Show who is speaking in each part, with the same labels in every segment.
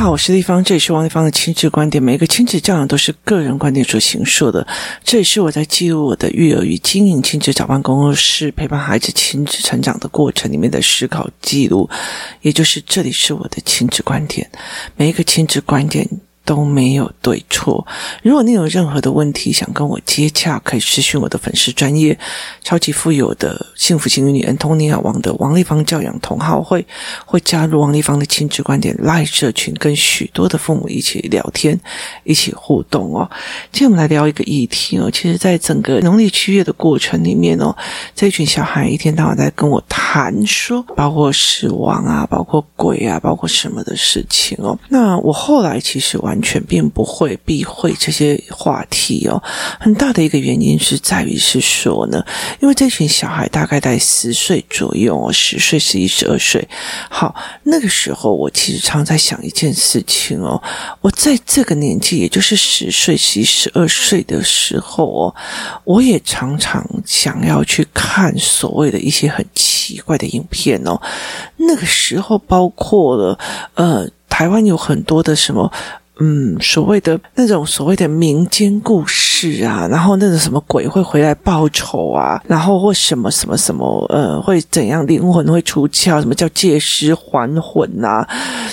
Speaker 1: 好，我是丽芳，这里是王丽芳的亲子观点。每一个亲子教养都是个人观点所形塑的。这也是我在记录我的育儿与经营亲子早班工作室，陪伴孩子亲子成长的过程里面的思考记录，也就是这里是我的亲子观点。每一个亲子观点。都没有对错。如果你有任何的问题想跟我接洽，可以私讯我的粉丝专业超级富有的幸福幸运女 Antonia 王的王丽芳教养同好会，会加入王丽芳的亲子观点 Live 社群，跟许多的父母一起聊天，一起互动哦。今天我们来聊一个议题哦。其实，在整个农历七月的过程里面哦，这群小孩一天到晚在跟我谈说，包括死亡啊，包括鬼啊，包括什么的事情哦。那我后来其实完。全并不会避讳这些话题哦，很大的一个原因是在于是说呢，因为这群小孩大概在十岁左右哦，十岁、十一、十二岁。好，那个时候我其实常在想一件事情哦，我在这个年纪，也就是十岁、十一、十二岁的时候哦，我也常常想要去看所谓的一些很奇怪的影片哦。那个时候，包括了呃，台湾有很多的什么。嗯，所谓的那种所谓的民间故事啊，然后那种什么鬼会回来报仇啊，然后或什么什么什么呃，会怎样灵魂会出窍？什么叫借尸还魂呐？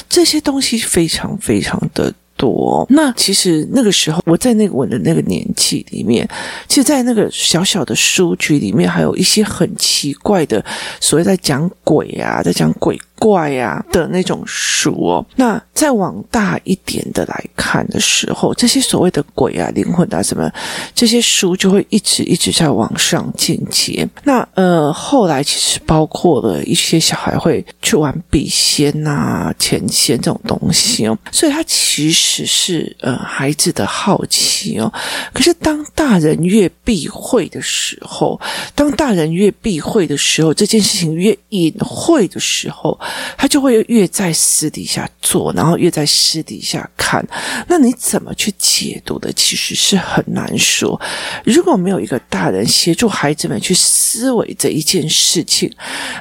Speaker 1: 这些东西非常非常的多。那其实那个时候我在那个我的那个年纪里面，其实，在那个小小的书局里面，还有一些很奇怪的，所谓在讲鬼啊，在讲鬼。怪呀、啊、的那种书哦，那再往大一点的来看的时候，这些所谓的鬼啊、灵魂啊什么，这些书就会一直一直在往上进阶。那呃，后来其实包括了一些小孩会去玩笔仙呐、钱仙这种东西哦，所以它其实只是呃孩子的好奇哦。可是当大人越避讳的时候，当大人越避讳的时候，这件事情越隐晦的时候。他就会越在私底下做，然后越在私底下看。那你怎么去解读的？其实是很难说。如果没有一个大人协助孩子们去思维这一件事情，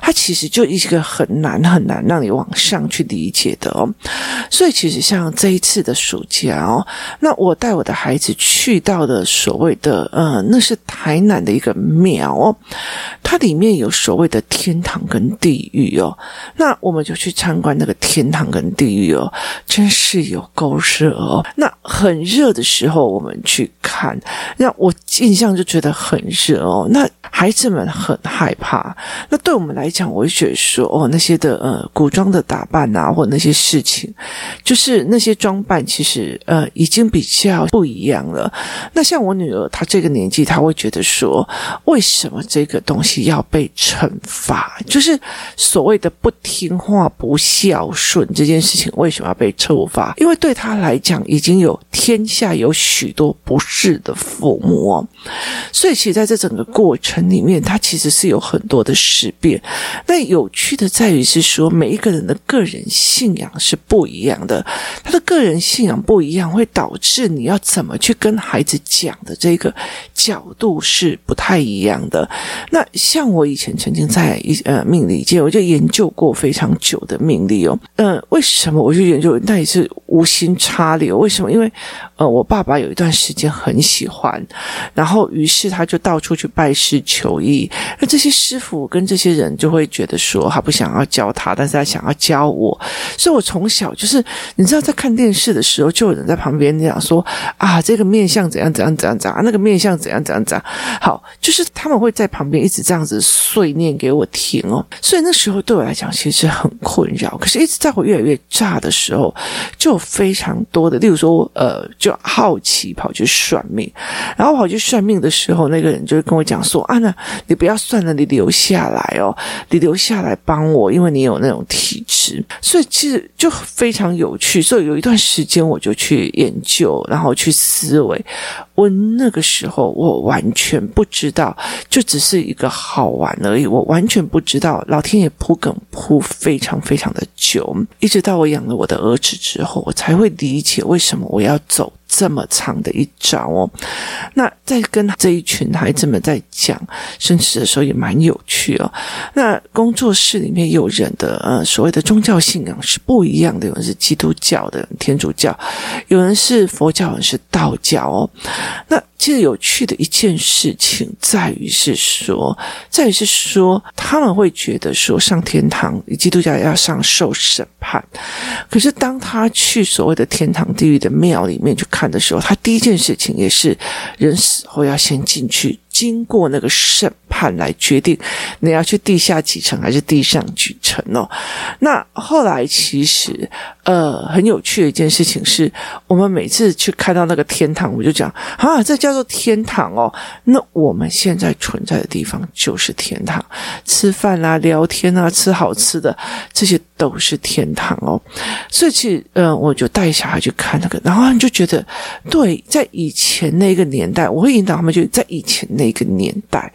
Speaker 1: 他其实就一个很难很难让你往上去理解的哦。所以，其实像这一次的暑假哦，那我带我的孩子去到的所谓的呃，那是台南的一个庙哦，它里面有所谓的天堂跟地狱哦，那。我们就去参观那个天堂跟地狱哦，真是有够热哦。那很热的时候，我们去看，那我印象就觉得很热哦。那孩子们很害怕。那对我们来讲，我会觉得说，哦，那些的呃古装的打扮啊，或那些事情，就是那些装扮，其实呃已经比较不一样了。那像我女儿，她这个年纪，她会觉得说，为什么这个东西要被惩罚？就是所谓的不听。话不孝顺这件事情为什么要被处罚？因为对她来讲，已经有天下有许多不是的父母，所以其实在这整个过程里面，他其实是有很多的事变。那有趣的在于是说，每一个人的个人信仰是不一样的，他的个人信信仰不一样，会导致你要怎么去跟孩子讲的这个角度是不太一样的。那像我以前曾经在一呃命理界，我就研究过非常。久的命理哦，嗯，为什么我去研究？那也是无心插柳。为什么？因为呃，我爸爸有一段时间很喜欢，然后于是他就到处去拜师求艺。那这些师傅跟这些人就会觉得说，他不想要教他，但是他想要教我。所以我从小就是，你知道，在看电视的时候，就有人在旁边讲说啊，这个面相怎样怎样怎样怎样，那个面相怎样怎样怎样。好，就是他们会在旁边一直这样子碎念给我听哦。所以那时候对我来讲，其实。很困扰，可是，一直在我越来越炸的时候，就有非常多的，例如说，呃，就好奇跑去算命，然后跑去算命的时候，那个人就会跟我讲说：“啊，那你不要算了，你留下来哦，你留下来帮我，因为你有那种体质。”所以其实就非常有趣。所以有一段时间，我就去研究，然后去思维。我那个时候，我完全不知道，就只是一个好玩而已。我完全不知道，老天爷铺梗铺非常非常的久，一直到我养了我的儿子之后，我才会理解为什么我要走这么长的一招哦。那在跟这一群孩子们在讲生死的时候，也蛮有趣哦。那工作室里面有人的呃所谓的宗教信仰是不一样的，有人是基督教的、天主教，有人是佛教，有人是道教哦。那其实有趣的一件事情在于是说，在于是说，他们会觉得说上天堂，基督教要上受审判。可是当他去所谓的天堂、地狱的庙里面去看的时候，他第一件事情也是人死后要先进去。经过那个审判来决定你要去地下几层还是地上几层哦。那后来其实呃很有趣的一件事情是，我们每次去看到那个天堂，我就讲啊，这叫做天堂哦。那我们现在存在的地方就是天堂，吃饭啊、聊天啊、吃好吃的，这些都是天堂哦。所以其实嗯，我就带小孩去看那个，然后你就觉得对，在以前那个年代，我会引导他们就在以前那。个年代，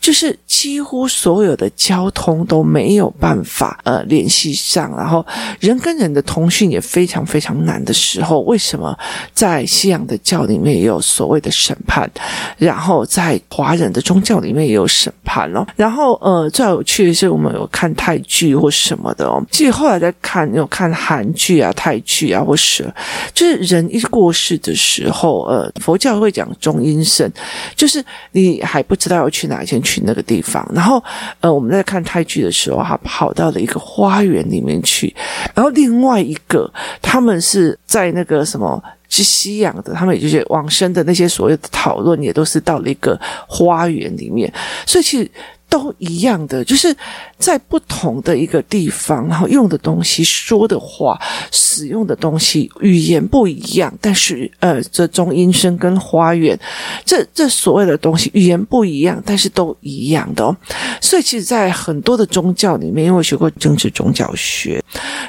Speaker 1: 就是几乎所有的交通都没有办法呃联系上，然后人跟人的通讯也非常非常难的时候，为什么在西洋的教里面也有所谓的审判，然后在华人的宗教里面也有审判哦，然后呃最有趣的是我们有看泰剧或什么的哦，所以后来在看有看韩剧啊、泰剧啊，或是就是人一过世的时候，呃佛教会讲中阴身，就是你。还不知道要去哪一天去那个地方，然后呃，我们在看泰剧的时候，他跑到了一个花园里面去，然后另外一个他们是在那个什么是西洋的，他们也就是往生的那些所谓的讨论，也都是到了一个花园里面，所以其实。都一样的，就是在不同的一个地方，然后用的东西、说的话、使用的东西、语言不一样，但是呃，这中阴声跟花园，这这所谓的东西语言不一样，但是都一样的哦。所以，其实，在很多的宗教里面，因为我学过政治宗教学，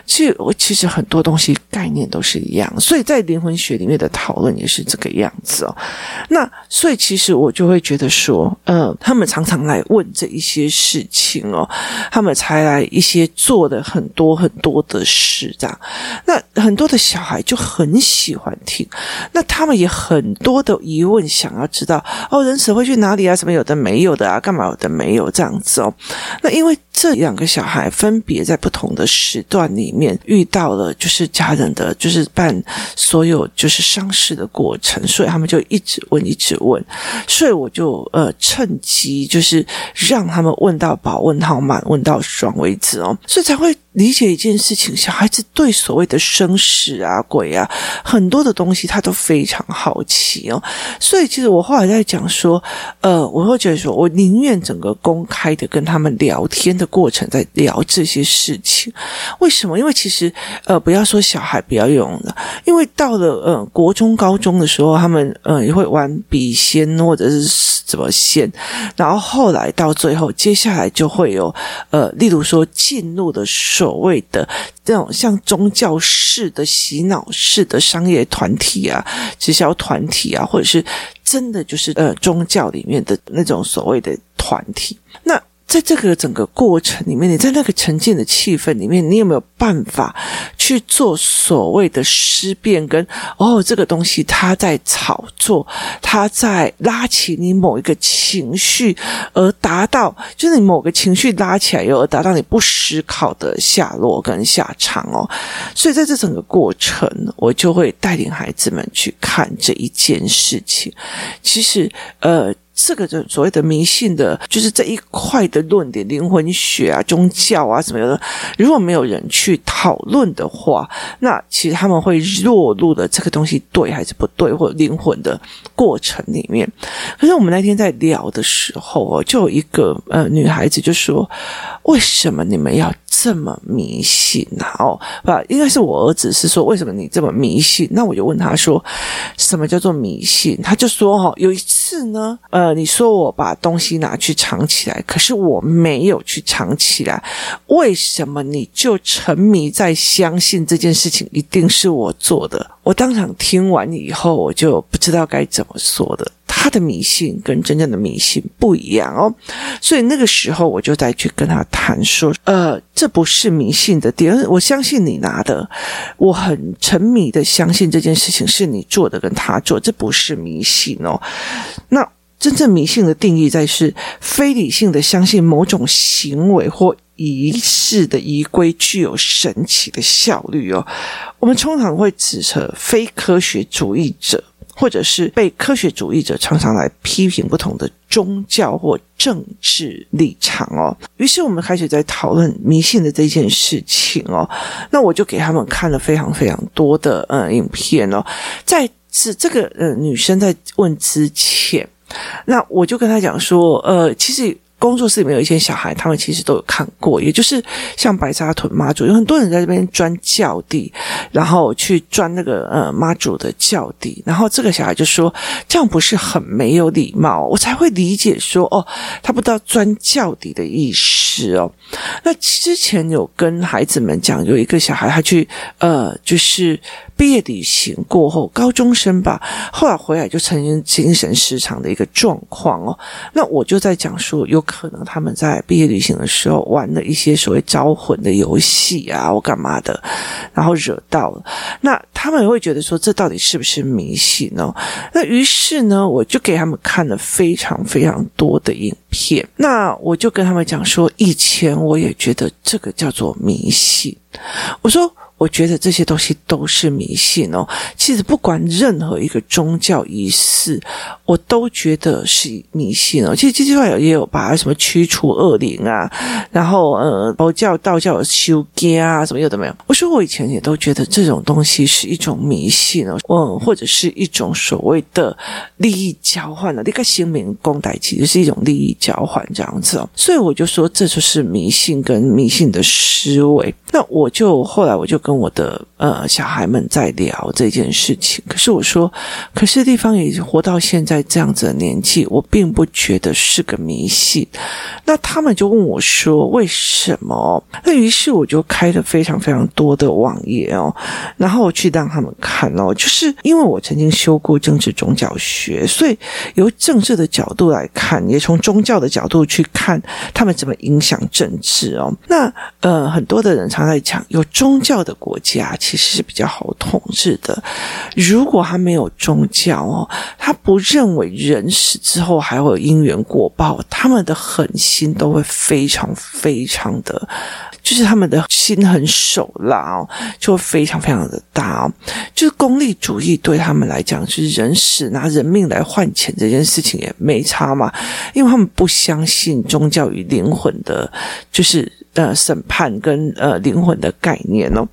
Speaker 1: 其实我其实很多东西概念都是一样，所以在灵魂学里面的讨论也是这个样子哦。那所以，其实我就会觉得说，呃，他们常常来问这。一些事情哦，他们才来一些做的很多很多的事，这样。那很多的小孩就很喜欢听，那他们也很多的疑问，想要知道哦，人死会去哪里啊？什么有的没有的啊？干嘛有的没有这样子哦？那因为这两个小孩分别在不同的时段里面遇到了，就是家人的，就是办所有就是丧事的过程，所以他们就一直问，一直问，所以我就呃趁机就是让。让他们问到饱，问到满，问到爽为止哦，所以才会理解一件事情：小孩子对所谓的生死啊、鬼啊，很多的东西他都非常好奇哦。所以其实我后来在讲说，呃，我会觉得说，我宁愿整个公开的跟他们聊天的过程，在聊这些事情。为什么？因为其实呃，不要说小孩不要用了，因为到了呃国中、高中的时候，他们呃也会玩笔仙或者是。怎么仙？然后后来到最后，接下来就会有呃，例如说进入的所谓的这种像宗教式的洗脑式的商业团体啊、直销团体啊，或者是真的就是呃宗教里面的那种所谓的团体，那。在这个整个过程里面，你在那个沉浸的气氛里面，你有没有办法去做所谓的思辨？跟哦，这个东西它在炒作，它在拉起你某一个情绪，而达到就是你某个情绪拉起来，又而达到你不思考的下落跟下场哦。所以在这整个过程，我就会带领孩子们去看这一件事情。其实，呃。这个就所谓的迷信的，就是这一块的论点，灵魂学啊、宗教啊什么的，如果没有人去讨论的话，那其实他们会落入的这个东西对还是不对，或者灵魂的过程里面。可是我们那天在聊的时候哦，就有一个呃女孩子就说：“为什么你们要？”这么迷信呐？哦，不，应该是我儿子是说，为什么你这么迷信？那我就问他说，什么叫做迷信？他就说，哈，有一次呢，呃，你说我把东西拿去藏起来，可是我没有去藏起来，为什么你就沉迷在相信这件事情一定是我做的？我当场听完以后，我就不知道该怎么说的。他的迷信跟真正的迷信不一样哦，所以那个时候我就再去跟他谈说，呃，这不是迷信的点，我相信你拿的，我很沉迷的相信这件事情是你做的跟他做，这不是迷信哦。那真正迷信的定义在是非理性的相信某种行为或仪式的仪规具有神奇的效率哦。我们通常会指责非科学主义者。或者是被科学主义者常常来批评不同的宗教或政治立场哦，于是我们开始在讨论迷信的这件事情哦。那我就给他们看了非常非常多的呃影片哦，在是这个呃女生在问之前，那我就跟她讲说，呃，其实。工作室里面有一些小孩，他们其实都有看过，也就是像白沙屯妈祖，有很多人在这边钻轿地，然后去钻那个呃妈祖的轿地，然后这个小孩就说这样不是很没有礼貌，我才会理解说哦，他不知道钻轿底的意思哦。那之前有跟孩子们讲，有一个小孩他去呃就是。毕业旅行过后，高中生吧，后来回来就呈现精神失常的一个状况哦。那我就在讲说，有可能他们在毕业旅行的时候玩了一些所谓招魂的游戏啊，我干嘛的，然后惹到了。那他们会觉得说，这到底是不是迷信呢？那于是呢，我就给他们看了非常非常多的影片。那我就跟他们讲说，以前我也觉得这个叫做迷信。我说。我觉得这些东西都是迷信哦。其实不管任何一个宗教仪式，我都觉得是迷信哦。其实基督教也有把什么驱除恶灵啊，然后呃，佛教、道教修经啊，什么有的没有。我说我以前也都觉得这种东西是一种迷信哦，嗯，或者是一种所谓的利益交换的，那个新民公代其实是一种利益交换这样子哦。所以我就说这就是迷信跟迷信的思维。那我就后来我就。跟我的呃小孩们在聊这件事情，可是我说，可是地方也活到现在这样子的年纪，我并不觉得是个迷信。那他们就问我说：“为什么？”那于是我就开了非常非常多的网页哦，然后我去让他们看哦，就是因为我曾经修过政治宗教学，所以由政治的角度来看，也从宗教的角度去看他们怎么影响政治哦。那呃，很多的人常常在讲有宗教的。国家其实是比较好统治的。如果他没有宗教哦，他不认为人死之后还会有因缘果报，他们的狠心都会非常非常的，就是他们的心狠手辣哦，就会非常非常的大哦。就是功利主义对他们来讲，就是人死拿人命来换钱这件事情也没差嘛，因为他们不相信宗教与灵魂的，就是。呃，审判跟呃灵魂的概念哦，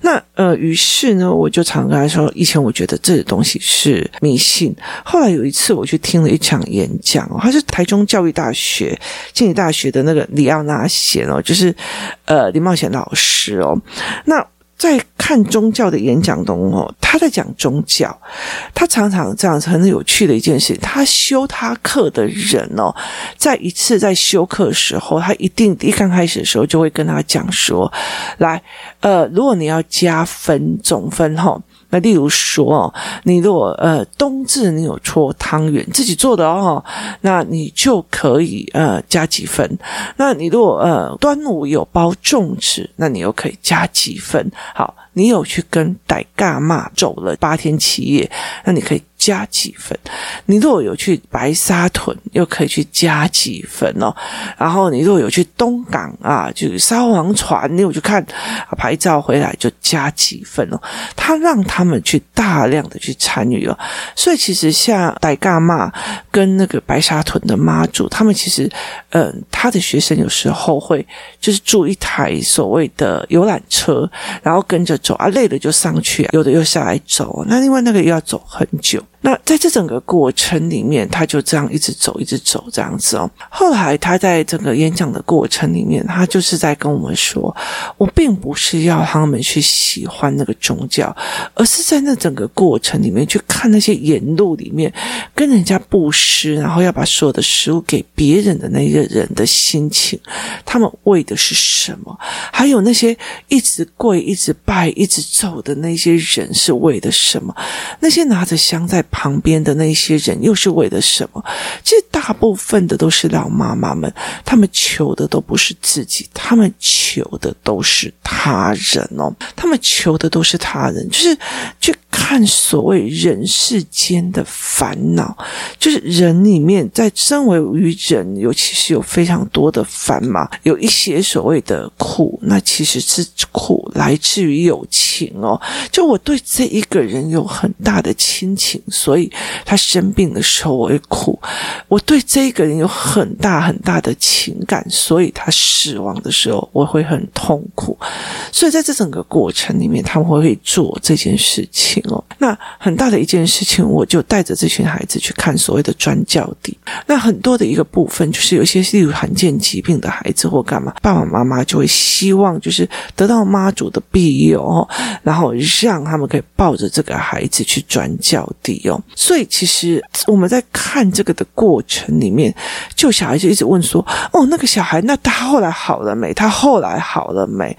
Speaker 1: 那呃，于是呢，我就常跟他说，以前我觉得这个东西是迷信，后来有一次我去听了一场演讲哦，他是台中教育大学、经济大学的那个李奥纳贤哦，就是呃李茂贤老师哦，那。在看宗教的演讲中哦，他在讲宗教，他常常这样子很有趣的一件事。他修他课的人哦，在一次在修课的时候，他一定一刚开始的时候就会跟他讲说：“来，呃，如果你要加分总分哈。”那例如说，你如果呃冬至你有搓汤圆自己做的哦，那你就可以呃加几分。那你如果呃端午有包粽子，那你又可以加几分。好，你有去跟傣嘎妈走了八天七夜，那你可以。加几分？你如果有去白沙屯，又可以去加几分哦。然后你如果有去东港啊，就是烧王船，你有去看拍照回来就加几分哦。他让他们去大量的去参与哦。所以其实像傣嘎妈跟那个白沙屯的妈祖，他们其实嗯，他的学生有时候会就是住一台所谓的游览车，然后跟着走啊，累了就上去，啊有的又下来走。那另外那个又要走很久。那在这整个过程里面，他就这样一直走，一直走这样子哦。后来他在整个演讲的过程里面，他就是在跟我们说：“我并不是要他们去喜欢那个宗教，而是在那整个过程里面去看那些沿路里面跟人家布施，然后要把所有的食物给别人的那个人的心情，他们为的是什么？还有那些一直跪、一直拜、一直走的那些人是为的什么？那些拿着香在。旁边的那些人又是为了什么？其实大部分的都是老妈妈们，他们求的都不是自己，他们求的都是他人哦，他们求的都是他人，就是去看所谓人世间的烦恼，就是人里面在身为于人，尤其是有非常多的烦恼，有一些所谓的苦，那其实是苦来自于友情哦，就我对这一个人有很大的亲情，所以他生病的时候我会哭；我对这一个人有很大很大的情感，所以他死亡的时候我会很痛苦。所以在这整个过程里面，他们会做这件事情哦。那很大的一件事情，我就带着这群孩子去看所谓的专教地。那很多的一个部分，就是有些例如罕见疾病的孩子或干嘛，爸爸妈妈就会希望就是得到妈祖的庇佑哦，然后让他们可以抱着这个孩子去专教地哦。所以其实我们在看这个的过程里面，就小孩就一直问说：“哦，那个小孩，那他后来好了没？他后来好了没？”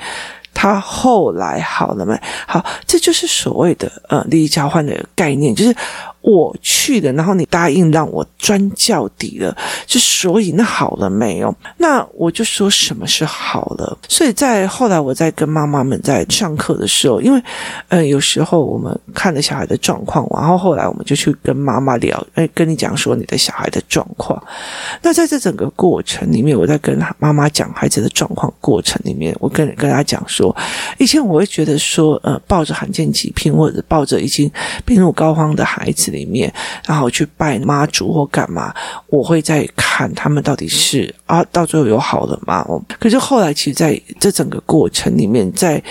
Speaker 1: 他后来好了没？好，这就是所谓的呃利益交换的概念，就是。我去的，然后你答应让我专教底了，就所以那好了没有？那我就说什么是好了。所以在后来我在跟妈妈们在上课的时候，因为呃有时候我们看了小孩的状况，然后后来我们就去跟妈妈聊，哎，跟你讲说你的小孩的状况。那在这整个过程里面，我在跟妈妈讲孩子的状况过程里面，我跟跟他讲说，以前我会觉得说，呃，抱着罕见疾病或者抱着已经病入膏肓的孩子。里面，然后去拜妈祖或干嘛，我会在看他们到底是啊，到最后有好了吗？哦，可是后来，其实在这整个过程里面，在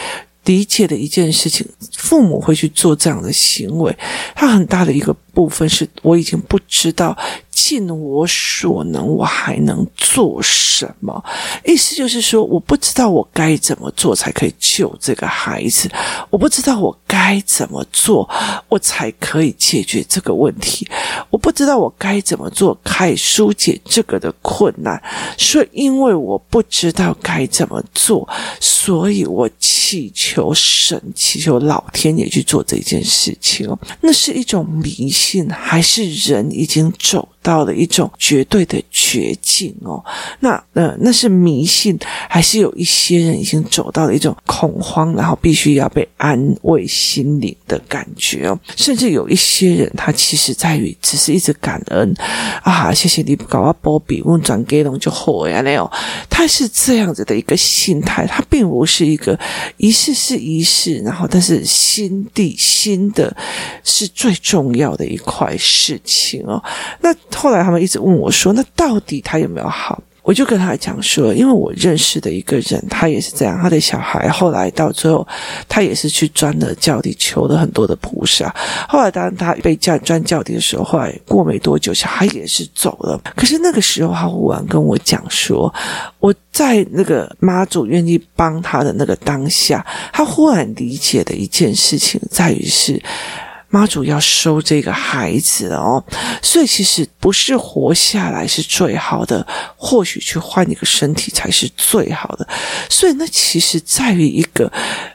Speaker 1: 理解的一件事情，父母会去做这样的行为，他很大的一个部分是我已经不知道。尽我所能，我还能做什么？意思就是说，我不知道我该怎么做才可以救这个孩子，我不知道我该怎么做，我才可以解决这个问题，我不知道我该怎么做可以疏解这个的困难。所以，因为我不知道该怎么做，所以我祈求神，祈求老天爷去做这件事情。那是一种迷信，信还是人已经走到了一种绝对的绝境哦，那呃，那是迷信，还是有一些人已经走到了一种恐慌，然后必须要被安慰心灵的感觉哦。甚至有一些人，他其实在于只是一直感恩啊，谢谢你搞我波比，问转给龙就好呀那样，他是这样子的一个心态，他并不是一个仪式是仪式，然后但是心地心的是最重要的一块事情哦。那。后来他们一直问我说：“那到底他有没有好？”我就跟他讲说：“因为我认识的一个人，他也是这样。他的小孩后来到最后，他也是去专了教底，求了很多的菩萨。后来当他被叫专教底的时候，后来过没多久，小孩也是走了。可是那个时候，他忽然跟我讲说：我在那个妈祖愿意帮他的那个当下，他忽然理解的一件事情，在于是。”妈祖要收这个孩子哦，所以其实不是活下来是最好的，或许去换一个身体才是最好的。所以那其实在于一个。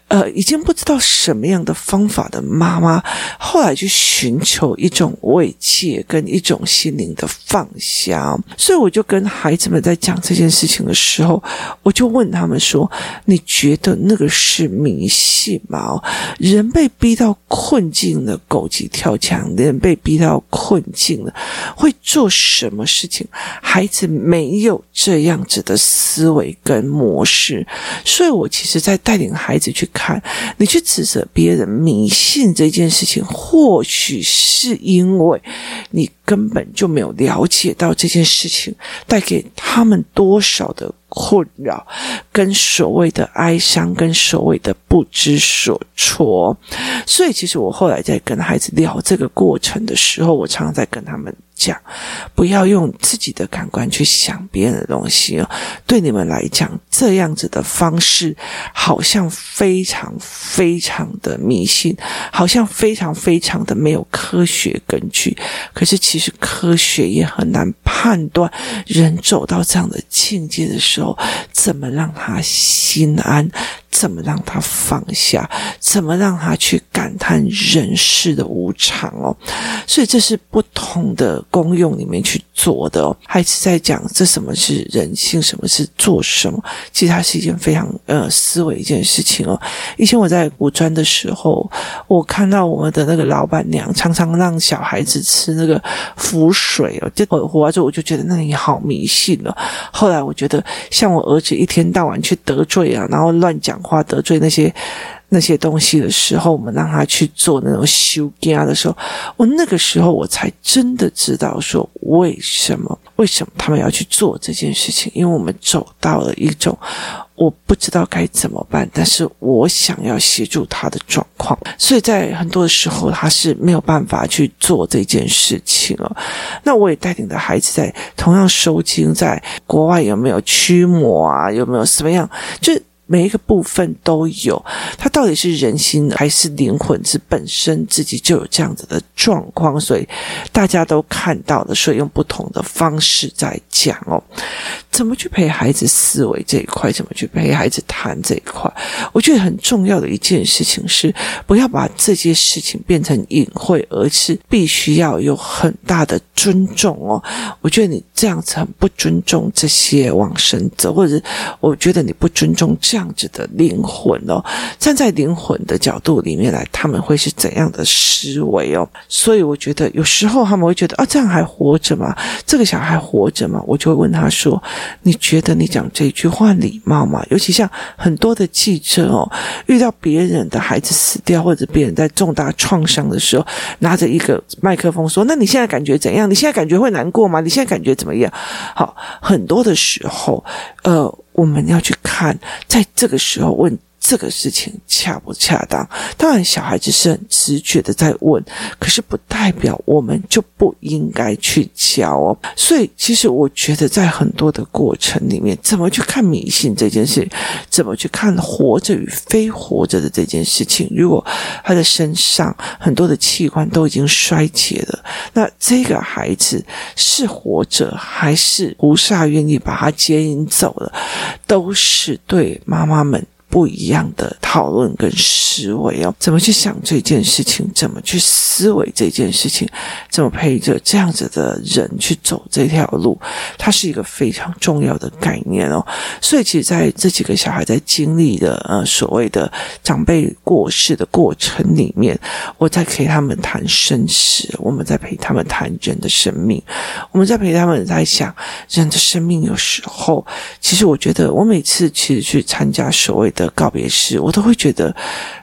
Speaker 1: 呃，已经不知道什么样的方法的妈妈，后来去寻求一种慰藉跟一种心灵的放下。所以我就跟孩子们在讲这件事情的时候，我就问他们说：“你觉得那个是迷信吗？人被逼到困境了，狗急跳墙；人被逼到困境了，会做什么事情？孩子没有这样子的思维跟模式，所以我其实在带领孩子去。”看，你去指责别人迷信这件事情，或许是因为你根本就没有了解到这件事情带给他们多少的困扰，跟所谓的哀伤，跟所谓的不知所措。所以，其实我后来在跟孩子聊这个过程的时候，我常常在跟他们。讲，不要用自己的感官去想别人的东西哦。对你们来讲，这样子的方式好像非常非常的迷信，好像非常非常的没有科学根据。可是其实科学也很难判断，人走到这样的境界的时候，怎么让他心安。怎么让他放下？怎么让他去感叹人世的无常哦？所以这是不同的功用里面去做的哦。还是在讲这什么是人性，什么是做什么？其实它是一件非常呃思维一件事情哦。以前我在古专的时候，我看到我们的那个老板娘常常让小孩子吃那个符水哦，结果活着我就觉得那你好迷信了。后来我觉得，像我儿子一天到晚去得罪啊，然后乱讲话得罪那些那些东西的时候，我们让他去做那种修家的时候，我那个时候我才真的知道说为什么为什么他们要去做这件事情，因为我们走到了一种。我不知道该怎么办，但是我想要协助他的状况，所以在很多的时候他是没有办法去做这件事情了。那我也带领的孩子在同样收经，在国外有没有驱魔啊？有没有什么样？就。每一个部分都有，它到底是人心还是灵魂？是本身自己就有这样子的状况，所以大家都看到了，所以用不同的方式在讲哦。怎么去陪孩子思维这一块？怎么去陪孩子谈这一块？我觉得很重要的一件事情是，不要把这些事情变成隐晦，而是必须要有很大的尊重哦。我觉得你这样子很不尊重这些往生者，或者我觉得你不尊重这。这样子的灵魂哦，站在灵魂的角度里面来，他们会是怎样的思维哦？所以我觉得有时候他们会觉得啊，这样还活着吗？这个小孩活着吗？我就会问他说：“你觉得你讲这句话礼貌吗？”尤其像很多的记者哦，遇到别人的孩子死掉或者别人在重大创伤的时候，拿着一个麦克风说：“那你现在感觉怎样？你现在感觉会难过吗？你现在感觉怎么样？”好，很多的时候，呃。我们要去看，在这个时候问。这个事情恰不恰当？当然，小孩子是很直觉的在问，可是不代表我们就不应该去教哦。所以，其实我觉得，在很多的过程里面，怎么去看迷信这件事，怎么去看活着与非活着的这件事情，如果他的身上很多的器官都已经衰竭了，那这个孩子是活着，还是菩萨愿意把他接引走了，都是对妈妈们。不一样的讨论跟思维哦，怎么去想这件事情？怎么去思维这件事情？怎么陪着这样子的人去走这条路？它是一个非常重要的概念哦。所以，其实在这几个小孩在经历的呃所谓的长辈过世的过程里面，我在陪他们谈生死，我们在陪他们谈人的生命，我们在陪他们在想人的生命。有时候，其实我觉得，我每次其实去参加所谓的。告别式，我都会觉得。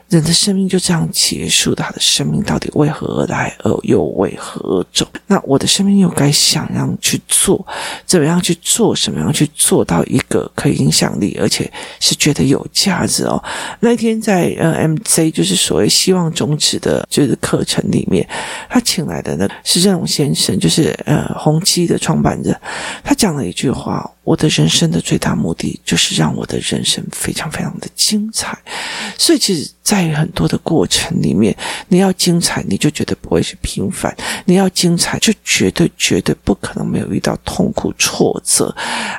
Speaker 1: 人的生命就这样结束，他的生命到底为何而来，而又为何而走？那我的生命又该想要去做，怎么样去做，什么样去做到一个可以影响力，而且是觉得有价值哦？那天在呃 MC 就是所谓希望种子的，就是课程里面，他请来的呢是任龙先生，就是呃宏基的创办人，他讲了一句话：我的人生的最大目的就是让我的人生非常非常的精彩。所以其实。在很多的过程里面，你要精彩，你就绝对不会是平凡；你要精彩，就绝对绝对不可能没有遇到痛苦、挫折、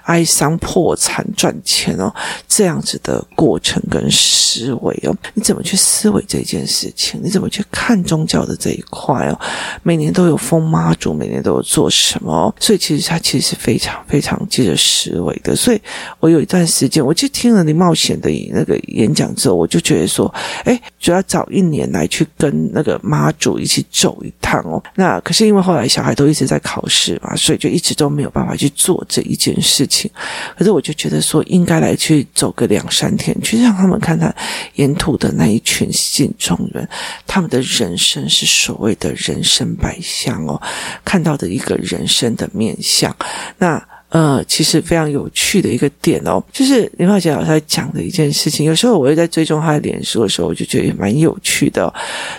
Speaker 1: 哀伤、破产、赚钱哦，这样子的过程跟思维哦。你怎么去思维这件事情？你怎么去看宗教的这一块哦？每年都有封妈祖，每年都有做什么？所以其实它其实是非常非常记得思维的。所以我有一段时间，我就听了你冒险的那个演讲之后，我就觉得说。哎，主要早一年来去跟那个妈祖一起走一趟哦。那可是因为后来小孩都一直在考试嘛，所以就一直都没有办法去做这一件事情。可是我就觉得说，应该来去走个两三天，去让他们看看沿途的那一群信众人，他们的人生是所谓的人生百相哦，看到的一个人生的面相。那。呃，其实非常有趣的一个点哦，就是林茂杰老师在讲的一件事情。有时候我会在追踪他的脸书的时候，我就觉得也蛮有趣的哦。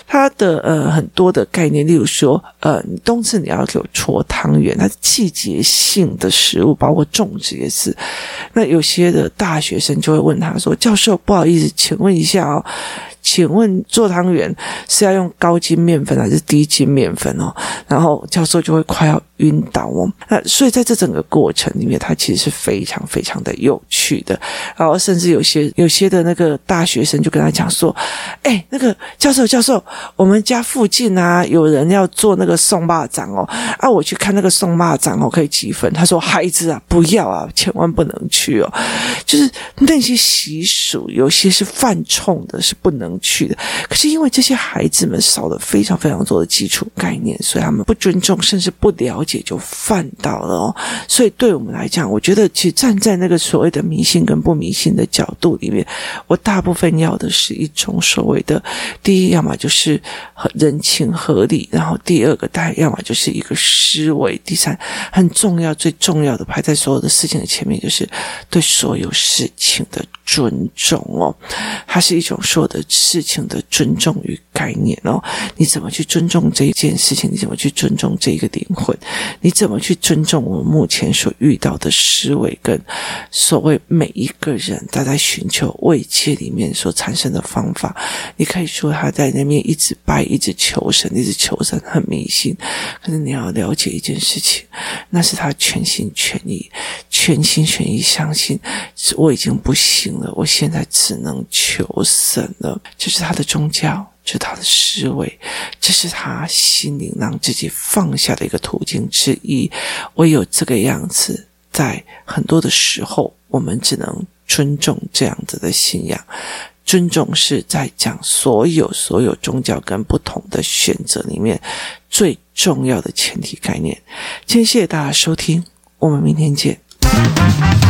Speaker 1: 他的呃很多的概念，例如说，呃，冬至你要给我搓汤圆，它季节性的食物，包括粽子也是。那有些的大学生就会问他说：“教授，不好意思，请问一下哦。”请问做汤圆是要用高筋面粉还是低筋面粉哦？然后教授就会快要晕倒哦。那所以在这整个过程里面，它其实是非常非常的有趣的。然后甚至有些有些的那个大学生就跟他讲说：“哎，那个教授教授，我们家附近啊有人要做那个送蚂蚱哦，啊我去看那个送蚂蚱哦可以几分？”他说：“孩子啊，不要啊，千万不能去哦，就是那些习俗有些是犯冲的，是不能去的。可是因为这些孩子们少了非常非常多的基础概念，所以他们不尊重，甚至不了解就犯到了哦。所以对我们来讲，我觉得其实站在那个所谓的迷信跟不迷信的角度里面，我大部分要的是一种所谓的第一，要么就是人情合理，然后第二个，大概要么就是一个思维，第三，很重要、最重要的排在所有的事情的前面，就是对所有事情的尊重哦。它是一种所有的事情的尊重与概念哦。你怎么去尊重这一件事情？你怎么去尊重这一个灵魂？你怎么去尊重我们目前所遇到的思维跟所谓每一个人他在寻求慰藉里面所产生的方法？你可以说他在那边一直拜，一直求神，一直求神，很迷信。可是你要了解一件事情，那是他全心全意、全心全意相信，我已经不行我现在只能求神了。这是他的宗教，这是他的思维，这是他心灵让自己放下的一个途径之一。唯有这个样子，在很多的时候，我们只能尊重这样子的信仰。尊重是在讲所有所有宗教跟不同的选择里面最重要的前提概念。今天谢谢大家收听，我们明天见。